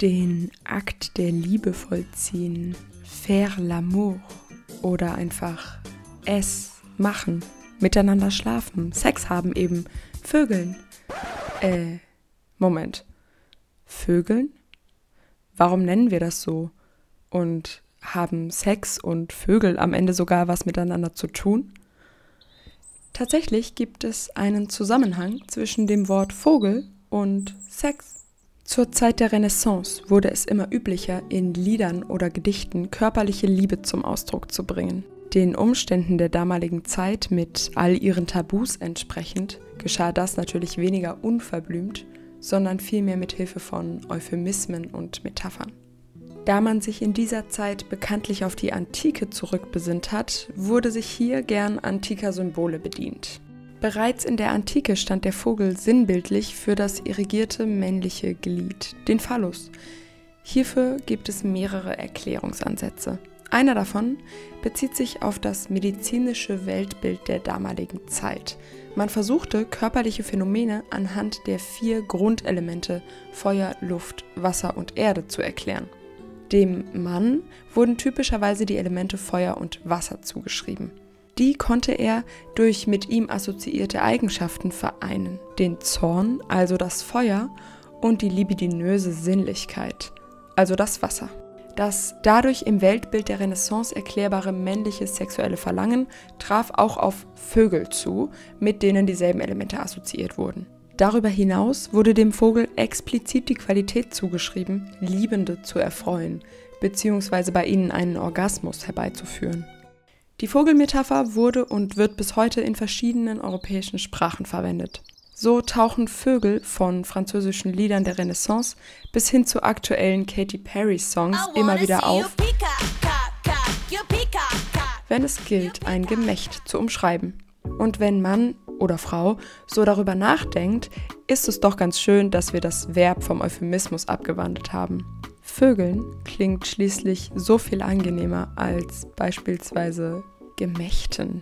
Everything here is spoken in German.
den Akt der Liebe vollziehen, faire l'amour oder einfach es machen, miteinander schlafen, Sex haben eben, vögeln. Äh, Moment. Vögeln? Warum nennen wir das so? Und haben Sex und Vögel am Ende sogar was miteinander zu tun? Tatsächlich gibt es einen Zusammenhang zwischen dem Wort Vogel und Sex. Zur Zeit der Renaissance wurde es immer üblicher, in Liedern oder Gedichten körperliche Liebe zum Ausdruck zu bringen. Den Umständen der damaligen Zeit mit all ihren Tabus entsprechend geschah das natürlich weniger unverblümt, sondern vielmehr mit Hilfe von Euphemismen und Metaphern. Da man sich in dieser Zeit bekanntlich auf die Antike zurückbesinnt hat, wurde sich hier gern antiker Symbole bedient. Bereits in der Antike stand der Vogel sinnbildlich für das irrigierte männliche Glied, den Phallus. Hierfür gibt es mehrere Erklärungsansätze. Einer davon bezieht sich auf das medizinische Weltbild der damaligen Zeit. Man versuchte, körperliche Phänomene anhand der vier Grundelemente Feuer, Luft, Wasser und Erde zu erklären. Dem Mann wurden typischerweise die Elemente Feuer und Wasser zugeschrieben. Die konnte er durch mit ihm assoziierte Eigenschaften vereinen. Den Zorn, also das Feuer, und die libidinöse Sinnlichkeit, also das Wasser. Das dadurch im Weltbild der Renaissance erklärbare männliche sexuelle Verlangen traf auch auf Vögel zu, mit denen dieselben Elemente assoziiert wurden. Darüber hinaus wurde dem Vogel explizit die Qualität zugeschrieben, Liebende zu erfreuen, beziehungsweise bei ihnen einen Orgasmus herbeizuführen. Die Vogelmetapher wurde und wird bis heute in verschiedenen europäischen Sprachen verwendet. So tauchen Vögel von französischen Liedern der Renaissance bis hin zu aktuellen Katy Perry Songs immer wieder auf, wenn es gilt, ein Gemächt zu umschreiben. Und wenn Mann oder Frau so darüber nachdenkt, ist es doch ganz schön, dass wir das Verb vom Euphemismus abgewandelt haben. Vögeln klingt schließlich so viel angenehmer als beispielsweise Gemächten.